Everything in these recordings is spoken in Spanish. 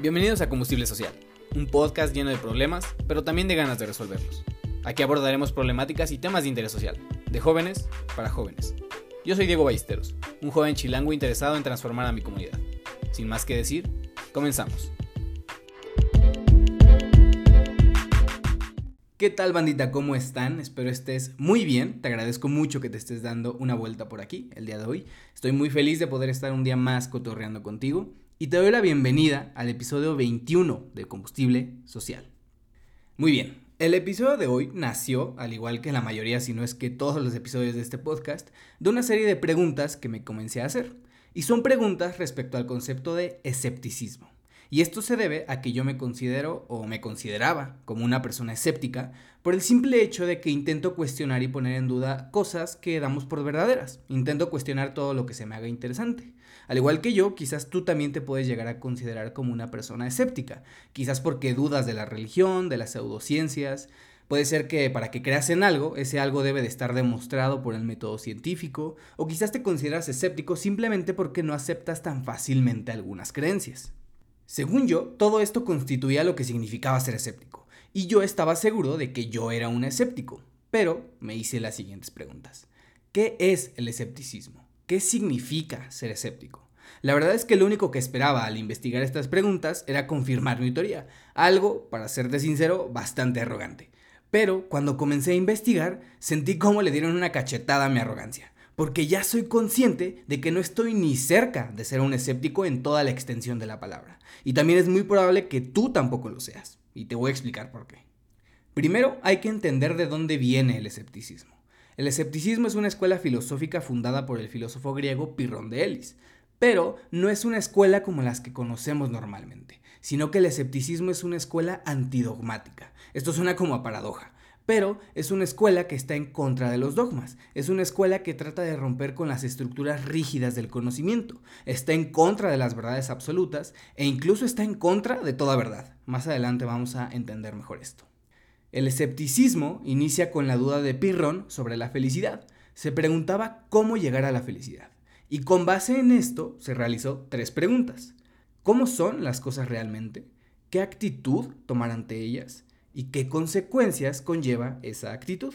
Bienvenidos a Combustible Social, un podcast lleno de problemas, pero también de ganas de resolverlos. Aquí abordaremos problemáticas y temas de interés social, de jóvenes para jóvenes. Yo soy Diego Ballesteros, un joven chilango interesado en transformar a mi comunidad. Sin más que decir, comenzamos. ¿Qué tal bandita? ¿Cómo están? Espero estés muy bien. Te agradezco mucho que te estés dando una vuelta por aquí el día de hoy. Estoy muy feliz de poder estar un día más cotorreando contigo y te doy la bienvenida al episodio 21 de Combustible Social. Muy bien, el episodio de hoy nació, al igual que la mayoría, si no es que todos los episodios de este podcast, de una serie de preguntas que me comencé a hacer. Y son preguntas respecto al concepto de escepticismo. Y esto se debe a que yo me considero o me consideraba como una persona escéptica por el simple hecho de que intento cuestionar y poner en duda cosas que damos por verdaderas. Intento cuestionar todo lo que se me haga interesante. Al igual que yo, quizás tú también te puedes llegar a considerar como una persona escéptica. Quizás porque dudas de la religión, de las pseudociencias, Puede ser que para que creas en algo, ese algo debe de estar demostrado por el método científico, o quizás te consideras escéptico simplemente porque no aceptas tan fácilmente algunas creencias. Según yo, todo esto constituía lo que significaba ser escéptico, y yo estaba seguro de que yo era un escéptico, pero me hice las siguientes preguntas. ¿Qué es el escepticismo? ¿Qué significa ser escéptico? La verdad es que lo único que esperaba al investigar estas preguntas era confirmar mi teoría, algo, para serte sincero, bastante arrogante. Pero cuando comencé a investigar, sentí cómo le dieron una cachetada a mi arrogancia porque ya soy consciente de que no estoy ni cerca de ser un escéptico en toda la extensión de la palabra. Y también es muy probable que tú tampoco lo seas. Y te voy a explicar por qué. Primero, hay que entender de dónde viene el escepticismo. El escepticismo es una escuela filosófica fundada por el filósofo griego Pirrón de Elis, pero no es una escuela como las que conocemos normalmente, sino que el escepticismo es una escuela antidogmática. Esto suena como a paradoja, pero es una escuela que está en contra de los dogmas, es una escuela que trata de romper con las estructuras rígidas del conocimiento, está en contra de las verdades absolutas e incluso está en contra de toda verdad. Más adelante vamos a entender mejor esto. El escepticismo inicia con la duda de Pirrón sobre la felicidad. Se preguntaba cómo llegar a la felicidad. Y con base en esto se realizó tres preguntas. ¿Cómo son las cosas realmente? ¿Qué actitud tomar ante ellas? Y qué consecuencias conlleva esa actitud.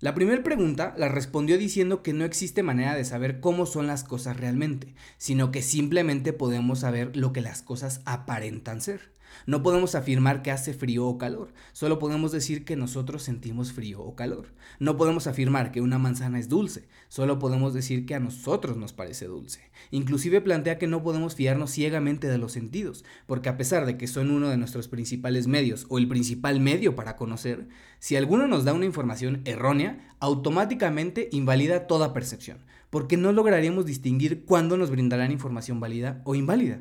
La primera pregunta la respondió diciendo que no existe manera de saber cómo son las cosas realmente, sino que simplemente podemos saber lo que las cosas aparentan ser. No podemos afirmar que hace frío o calor, solo podemos decir que nosotros sentimos frío o calor. No podemos afirmar que una manzana es dulce, solo podemos decir que a nosotros nos parece dulce. Inclusive plantea que no podemos fiarnos ciegamente de los sentidos, porque a pesar de que son uno de nuestros principales medios o el principal medio para conocer, si alguno nos da una información errónea, automáticamente invalida toda percepción, porque no lograríamos distinguir cuándo nos brindarán información válida o inválida.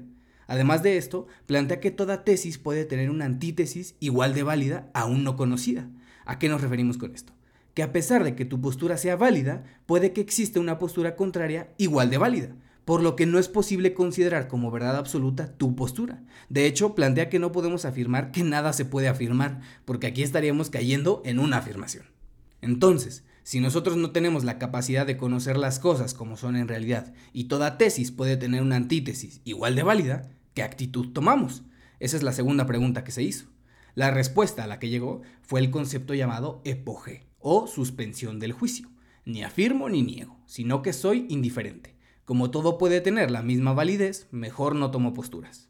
Además de esto, plantea que toda tesis puede tener una antítesis igual de válida aún no conocida. ¿A qué nos referimos con esto? Que a pesar de que tu postura sea válida, puede que exista una postura contraria igual de válida, por lo que no es posible considerar como verdad absoluta tu postura. De hecho, plantea que no podemos afirmar que nada se puede afirmar, porque aquí estaríamos cayendo en una afirmación. Entonces, si nosotros no tenemos la capacidad de conocer las cosas como son en realidad, y toda tesis puede tener una antítesis igual de válida, ¿Qué actitud tomamos? Esa es la segunda pregunta que se hizo. La respuesta a la que llegó fue el concepto llamado epoge o suspensión del juicio. Ni afirmo ni niego, sino que soy indiferente. Como todo puede tener la misma validez, mejor no tomo posturas.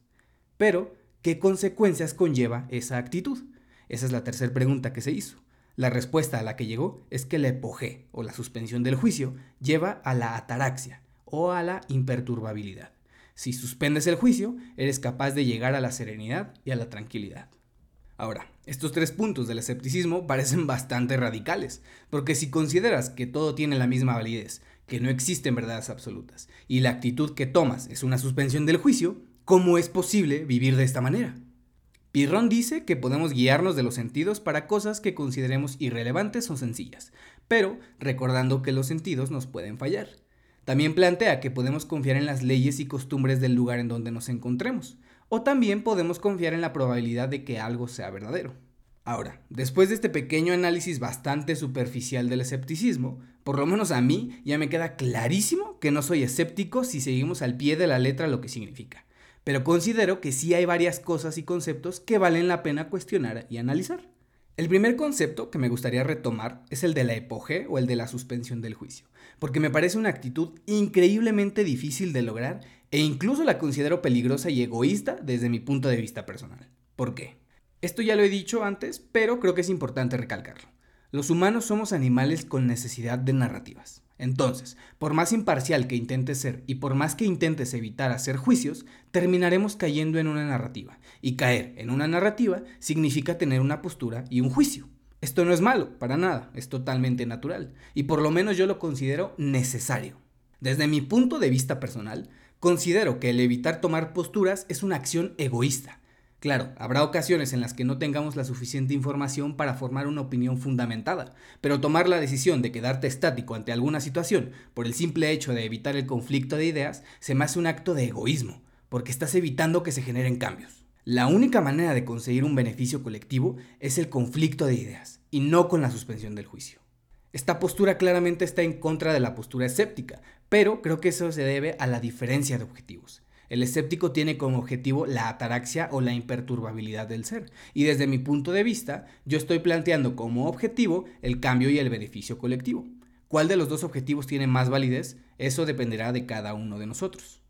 Pero, ¿qué consecuencias conlleva esa actitud? Esa es la tercera pregunta que se hizo. La respuesta a la que llegó es que la epoge o la suspensión del juicio lleva a la ataraxia o a la imperturbabilidad. Si suspendes el juicio, eres capaz de llegar a la serenidad y a la tranquilidad. Ahora, estos tres puntos del escepticismo parecen bastante radicales, porque si consideras que todo tiene la misma validez, que no existen verdades absolutas, y la actitud que tomas es una suspensión del juicio, ¿cómo es posible vivir de esta manera? Pirrón dice que podemos guiarnos de los sentidos para cosas que consideremos irrelevantes o sencillas, pero recordando que los sentidos nos pueden fallar. También plantea que podemos confiar en las leyes y costumbres del lugar en donde nos encontremos, o también podemos confiar en la probabilidad de que algo sea verdadero. Ahora, después de este pequeño análisis bastante superficial del escepticismo, por lo menos a mí ya me queda clarísimo que no soy escéptico si seguimos al pie de la letra lo que significa. pero considero que sí hay varias cosas y conceptos que valen la pena cuestionar y analizar. El primer concepto que me gustaría retomar es el de la epoge o el de la suspensión del juicio, porque me parece una actitud increíblemente difícil de lograr e incluso la considero peligrosa y egoísta desde mi punto de vista personal. ¿Por qué? Esto ya lo he dicho antes, pero creo que es importante recalcarlo. Los humanos somos animales con necesidad de narrativas. Entonces, por más imparcial que intentes ser y por más que intentes evitar hacer juicios, terminaremos cayendo en una narrativa. Y caer en una narrativa significa tener una postura y un juicio. Esto no es malo, para nada, es totalmente natural. Y por lo menos yo lo considero necesario. Desde mi punto de vista personal, considero que el evitar tomar posturas es una acción egoísta Claro, habrá ocasiones en las que no tengamos la suficiente información para formar una opinión fundamentada, pero tomar la decisión de quedarte estático ante alguna situación por el simple hecho de evitar el conflicto de ideas se me hace un acto de egoísmo, porque estás evitando que se generen cambios. La única manera de conseguir un beneficio colectivo es el conflicto de ideas, y no con la suspensión del juicio. Esta postura claramente está en contra de la postura escéptica, pero creo que eso se debe a la diferencia de objetivos. El escéptico tiene como objetivo la ataraxia o la imperturbabilidad del ser. Y desde mi punto de vista, yo estoy planteando como objetivo el cambio y el beneficio colectivo. ¿Cuál de los dos objetivos tiene más validez? Eso dependerá de cada uno de nosotros.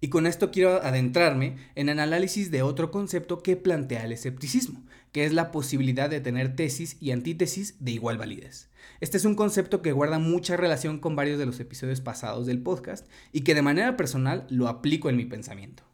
Y con esto quiero adentrarme en el análisis de otro concepto que plantea el escepticismo, que es la posibilidad de tener tesis y antítesis de igual validez. Este es un concepto que guarda mucha relación con varios de los episodios pasados del podcast y que de manera personal lo aplico en mi pensamiento.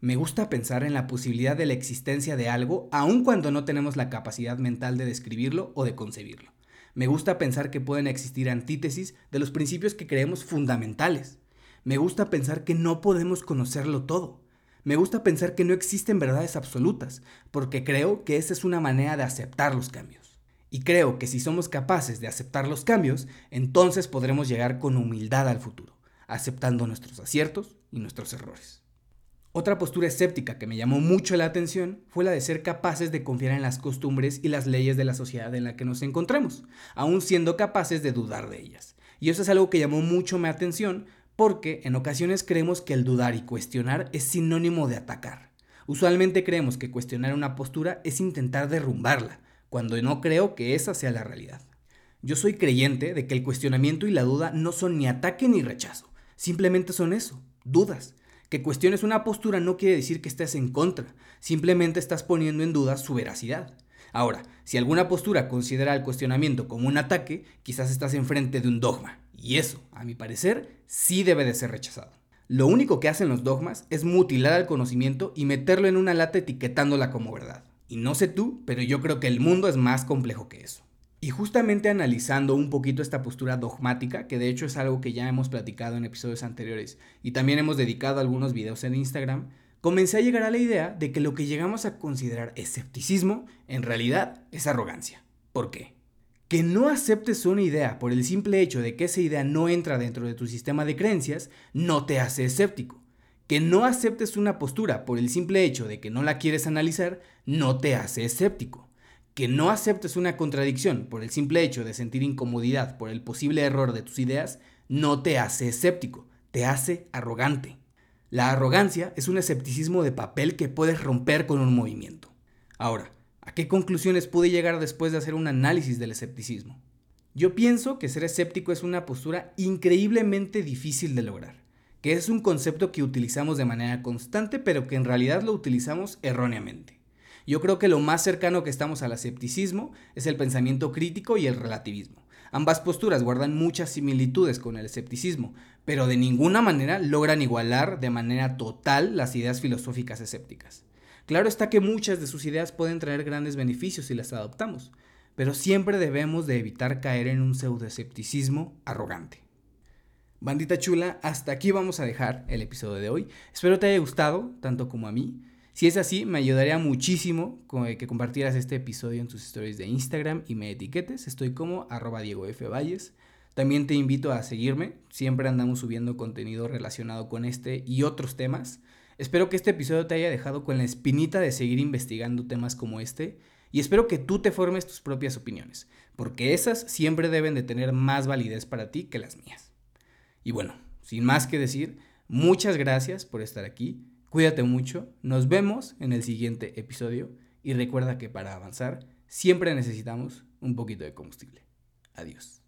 Me gusta pensar en la posibilidad de la existencia de algo aun cuando no tenemos la capacidad mental de describirlo o de concebirlo. Me gusta pensar que pueden existir antítesis de los principios que creemos fundamentales. Me gusta pensar que no podemos conocerlo todo. Me gusta pensar que no existen verdades absolutas, porque creo que esa es una manera de aceptar los cambios. Y creo que si somos capaces de aceptar los cambios, entonces podremos llegar con humildad al futuro, aceptando nuestros aciertos y nuestros errores. Otra postura escéptica que me llamó mucho la atención fue la de ser capaces de confiar en las costumbres y las leyes de la sociedad en la que nos encontremos, aun siendo capaces de dudar de ellas. Y eso es algo que llamó mucho mi atención porque en ocasiones creemos que el dudar y cuestionar es sinónimo de atacar. Usualmente creemos que cuestionar una postura es intentar derrumbarla, cuando no creo que esa sea la realidad. Yo soy creyente de que el cuestionamiento y la duda no son ni ataque ni rechazo, simplemente son eso, dudas. Que cuestiones una postura no quiere decir que estés en contra, simplemente estás poniendo en duda su veracidad. Ahora, si alguna postura considera el cuestionamiento como un ataque, quizás estás enfrente de un dogma, y eso, a mi parecer, sí debe de ser rechazado. Lo único que hacen los dogmas es mutilar al conocimiento y meterlo en una lata etiquetándola como verdad. Y no sé tú, pero yo creo que el mundo es más complejo que eso. Y justamente analizando un poquito esta postura dogmática, que de hecho es algo que ya hemos platicado en episodios anteriores y también hemos dedicado algunos videos en Instagram, comencé a llegar a la idea de que lo que llegamos a considerar escepticismo en realidad es arrogancia. ¿Por qué? Que no aceptes una idea por el simple hecho de que esa idea no entra dentro de tu sistema de creencias no te hace escéptico. Que no aceptes una postura por el simple hecho de que no la quieres analizar no te hace escéptico. Que no aceptes una contradicción por el simple hecho de sentir incomodidad por el posible error de tus ideas no te hace escéptico, te hace arrogante. La arrogancia es un escepticismo de papel que puedes romper con un movimiento. Ahora, ¿A qué conclusiones pude llegar después de hacer un análisis del escepticismo? Yo pienso que ser escéptico es una postura increíblemente difícil de lograr, que es un concepto que utilizamos de manera constante pero que en realidad lo utilizamos erróneamente. Yo creo que lo más cercano que estamos al escepticismo es el pensamiento crítico y el relativismo. Ambas posturas guardan muchas similitudes con el escepticismo, pero de ninguna manera logran igualar de manera total las ideas filosóficas escépticas. Claro está que muchas de sus ideas pueden traer grandes beneficios si las adoptamos, pero siempre debemos de evitar caer en un pseudoescepticismo arrogante. Bandita chula, hasta aquí vamos a dejar el episodio de hoy. Espero te haya gustado, tanto como a mí. Si es así, me ayudaría muchísimo que compartieras este episodio en tus stories de Instagram y me etiquetes. Estoy como arroba Diego F. Valles. También te invito a seguirme. Siempre andamos subiendo contenido relacionado con este y otros temas. Espero que este episodio te haya dejado con la espinita de seguir investigando temas como este y espero que tú te formes tus propias opiniones, porque esas siempre deben de tener más validez para ti que las mías. Y bueno, sin más que decir, muchas gracias por estar aquí, Cuídate mucho, nos vemos en el siguiente episodio y recuerda que para avanzar siempre necesitamos un poquito de combustible. Adiós.